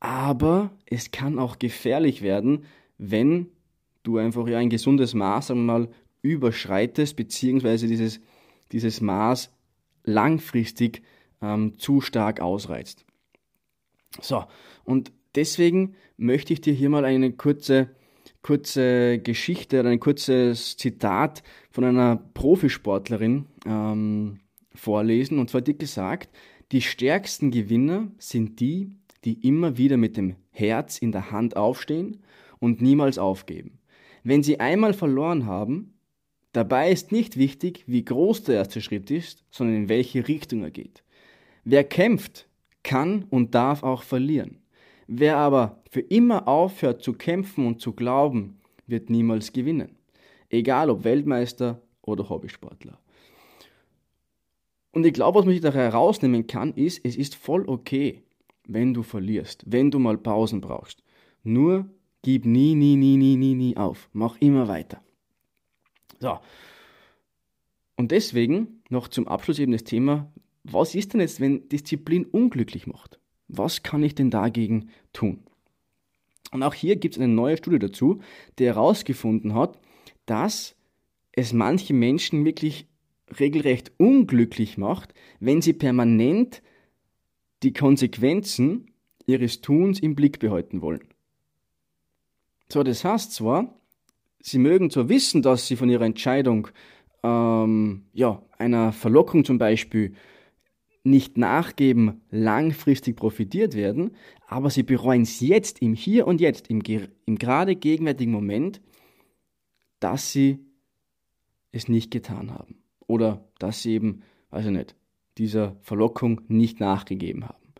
aber es kann auch gefährlich werden, wenn du einfach ja ein gesundes Maß einmal überschreitest, beziehungsweise dieses, dieses Maß langfristig ähm, zu stark ausreizt. So, und deswegen möchte ich dir hier mal eine kurze, kurze Geschichte oder ein kurzes Zitat von einer Profisportlerin ähm, vorlesen. Und zwar hat die gesagt, die stärksten Gewinner sind die, die immer wieder mit dem Herz in der Hand aufstehen und niemals aufgeben. Wenn sie einmal verloren haben, dabei ist nicht wichtig, wie groß der erste Schritt ist, sondern in welche Richtung er geht. Wer kämpft, kann und darf auch verlieren. Wer aber für immer aufhört zu kämpfen und zu glauben, wird niemals gewinnen. Egal ob Weltmeister oder Hobbysportler. Und ich glaube, was man sich da herausnehmen kann, ist, es ist voll okay, wenn du verlierst, wenn du mal Pausen brauchst. Nur gib nie, nie, nie, nie, nie, nie auf. Mach immer weiter. So. Und deswegen noch zum Abschluss eben das Thema, was ist denn jetzt, wenn Disziplin unglücklich macht? Was kann ich denn dagegen tun? Und auch hier gibt es eine neue Studie dazu, die herausgefunden hat, dass es manche Menschen wirklich regelrecht unglücklich macht, wenn sie permanent die Konsequenzen ihres Tuns im Blick behalten wollen. So, das heißt zwar, sie mögen zwar wissen, dass sie von ihrer Entscheidung, ähm, ja, einer Verlockung zum Beispiel, nicht nachgeben, langfristig profitiert werden, aber sie bereuen es jetzt, im Hier und Jetzt, im, im gerade gegenwärtigen Moment, dass sie es nicht getan haben. Oder dass sie eben, weiß ich nicht, dieser Verlockung nicht nachgegeben haben.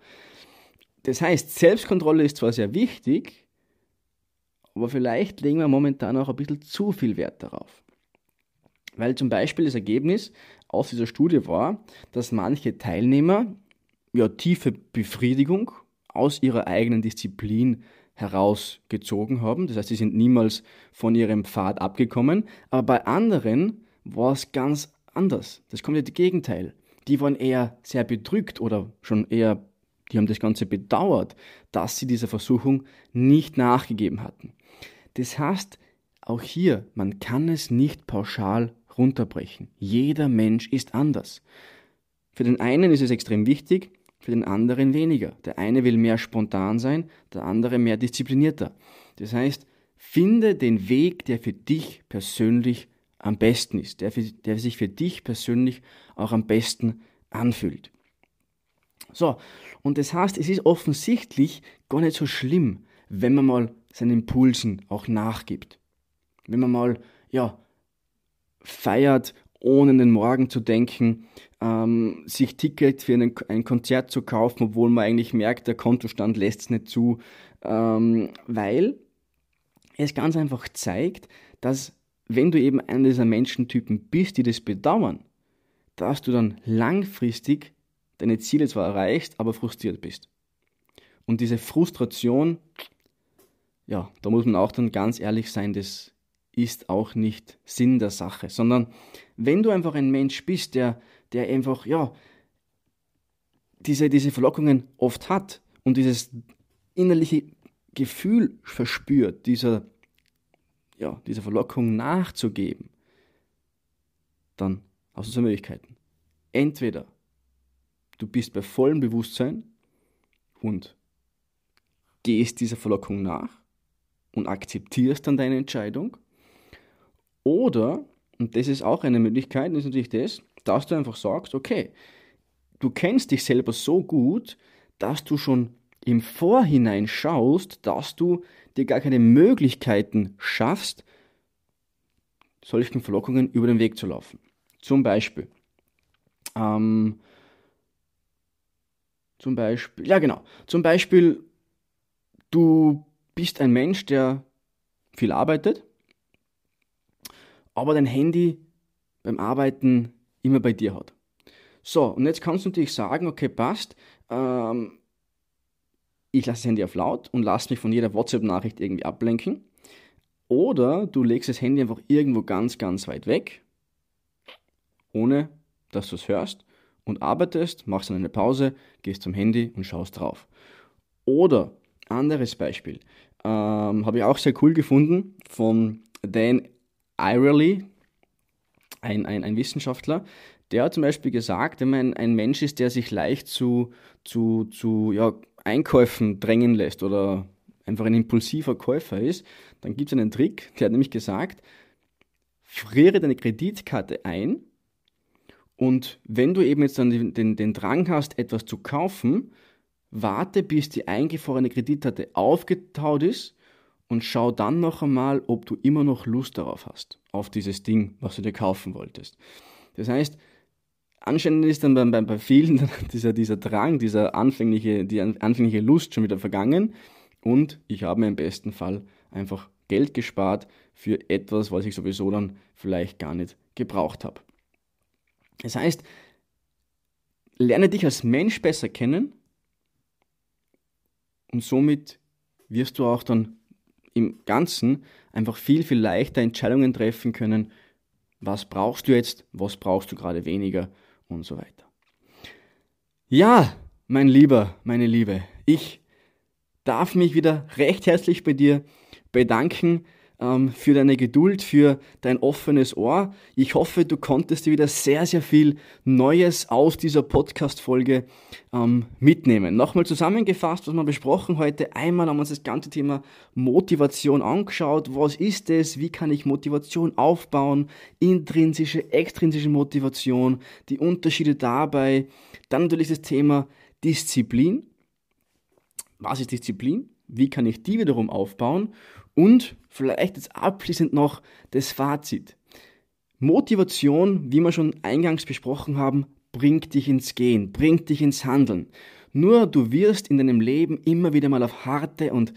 Das heißt, Selbstkontrolle ist zwar sehr wichtig, aber vielleicht legen wir momentan auch ein bisschen zu viel Wert darauf. Weil zum Beispiel das Ergebnis aus dieser Studie war, dass manche Teilnehmer ja tiefe Befriedigung aus ihrer eigenen Disziplin herausgezogen haben. Das heißt, sie sind niemals von ihrem Pfad abgekommen. Aber bei anderen war es ganz anders. Das komplette Gegenteil. Die waren eher sehr bedrückt oder schon eher, die haben das Ganze bedauert, dass sie dieser Versuchung nicht nachgegeben hatten. Das heißt, auch hier, man kann es nicht pauschal runterbrechen. Jeder Mensch ist anders. Für den einen ist es extrem wichtig, für den anderen weniger. Der eine will mehr spontan sein, der andere mehr disziplinierter. Das heißt, finde den Weg, der für dich persönlich am besten ist, der, für, der sich für dich persönlich auch am besten anfühlt. So, und das heißt, es ist offensichtlich gar nicht so schlimm, wenn man mal seinen Impulsen auch nachgibt. Wenn man mal, ja, feiert, ohne in den Morgen zu denken, ähm, sich Ticket für einen, ein Konzert zu kaufen, obwohl man eigentlich merkt, der Kontostand lässt es nicht zu, ähm, weil es ganz einfach zeigt, dass wenn du eben einer dieser Menschentypen bist, die das bedauern, dass du dann langfristig deine Ziele zwar erreichst, aber frustriert bist. Und diese Frustration, ja, da muss man auch dann ganz ehrlich sein, das ist auch nicht Sinn der Sache, sondern wenn du einfach ein Mensch bist, der, der einfach, ja, diese, diese Verlockungen oft hat und dieses innerliche Gefühl verspürt, dieser, ja, dieser Verlockung nachzugeben, dann hast du zwei Möglichkeiten. Entweder du bist bei vollem Bewusstsein und gehst dieser Verlockung nach und akzeptierst dann deine Entscheidung, oder, und das ist auch eine Möglichkeit, ist natürlich das, dass du einfach sagst, okay, du kennst dich selber so gut, dass du schon im Vorhinein schaust, dass du dir gar keine Möglichkeiten schaffst, solchen Verlockungen über den Weg zu laufen. Zum Beispiel, ähm, zum Beispiel, ja genau, zum Beispiel, du bist ein Mensch, der viel arbeitet, aber dein Handy beim Arbeiten immer bei dir hat. So, und jetzt kannst du natürlich sagen, okay, passt, ähm, ich lasse das Handy auf laut und lasse mich von jeder WhatsApp-Nachricht irgendwie ablenken. Oder du legst das Handy einfach irgendwo ganz, ganz weit weg, ohne dass du es hörst und arbeitest, machst dann eine Pause, gehst zum Handy und schaust drauf. Oder anderes Beispiel. Ähm, Habe ich auch sehr cool gefunden von Dan Irely, ein, ein, ein Wissenschaftler, der hat zum Beispiel gesagt, wenn man ein Mensch ist, der sich leicht zu, zu, zu ja, Einkäufen drängen lässt oder einfach ein impulsiver Käufer ist, dann gibt es einen Trick, der hat nämlich gesagt, friere deine Kreditkarte ein und wenn du eben jetzt dann den, den, den Drang hast, etwas zu kaufen, warte, bis die eingefrorene Kreditkarte aufgetaut ist und schau dann noch einmal, ob du immer noch Lust darauf hast, auf dieses Ding, was du dir kaufen wolltest. Das heißt, anscheinend ist dann bei, bei, bei vielen dieser, dieser Drang, dieser anfängliche, die anfängliche Lust schon wieder vergangen und ich habe mir im besten Fall einfach Geld gespart für etwas, was ich sowieso dann vielleicht gar nicht gebraucht habe. Das heißt, lerne dich als Mensch besser kennen und somit wirst du auch dann im Ganzen einfach viel, viel leichter Entscheidungen treffen können, was brauchst du jetzt, was brauchst du gerade weniger? Und so weiter. Ja, mein Lieber, meine Liebe, ich darf mich wieder recht herzlich bei dir bedanken für deine Geduld, für dein offenes Ohr. Ich hoffe, du konntest dir wieder sehr, sehr viel Neues aus dieser Podcast-Folge ähm, mitnehmen. Nochmal zusammengefasst, was wir besprochen heute. Einmal haben wir uns das ganze Thema Motivation angeschaut. Was ist es? Wie kann ich Motivation aufbauen? Intrinsische, extrinsische Motivation, die Unterschiede dabei. Dann natürlich das Thema Disziplin. Was ist Disziplin? Wie kann ich die wiederum aufbauen? Und vielleicht jetzt abschließend noch das Fazit. Motivation, wie wir schon eingangs besprochen haben, bringt dich ins Gehen, bringt dich ins Handeln. Nur du wirst in deinem Leben immer wieder mal auf harte und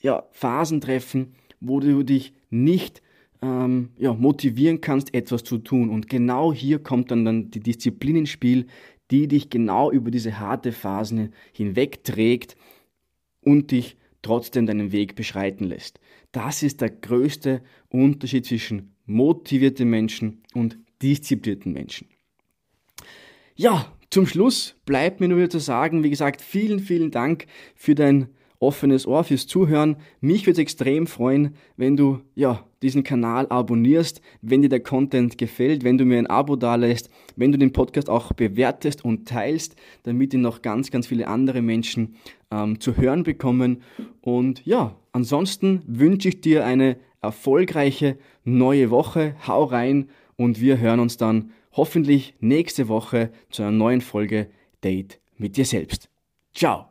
ja, Phasen treffen, wo du dich nicht ähm, ja, motivieren kannst, etwas zu tun. Und genau hier kommt dann, dann die Disziplin ins Spiel, die dich genau über diese harte Phasen hinweg trägt und dich trotzdem deinen Weg beschreiten lässt. Das ist der größte Unterschied zwischen motivierten Menschen und disziplinierten Menschen. Ja, zum Schluss bleibt mir nur wieder zu sagen, wie gesagt, vielen, vielen Dank für dein offenes Ohr fürs Zuhören. Mich würde es extrem freuen, wenn du ja, diesen Kanal abonnierst, wenn dir der Content gefällt, wenn du mir ein Abo dalässt, wenn du den Podcast auch bewertest und teilst, damit ihn noch ganz, ganz viele andere Menschen ähm, zu hören bekommen. Und ja, ansonsten wünsche ich dir eine erfolgreiche neue Woche. Hau rein und wir hören uns dann hoffentlich nächste Woche zu einer neuen Folge Date mit dir selbst. Ciao!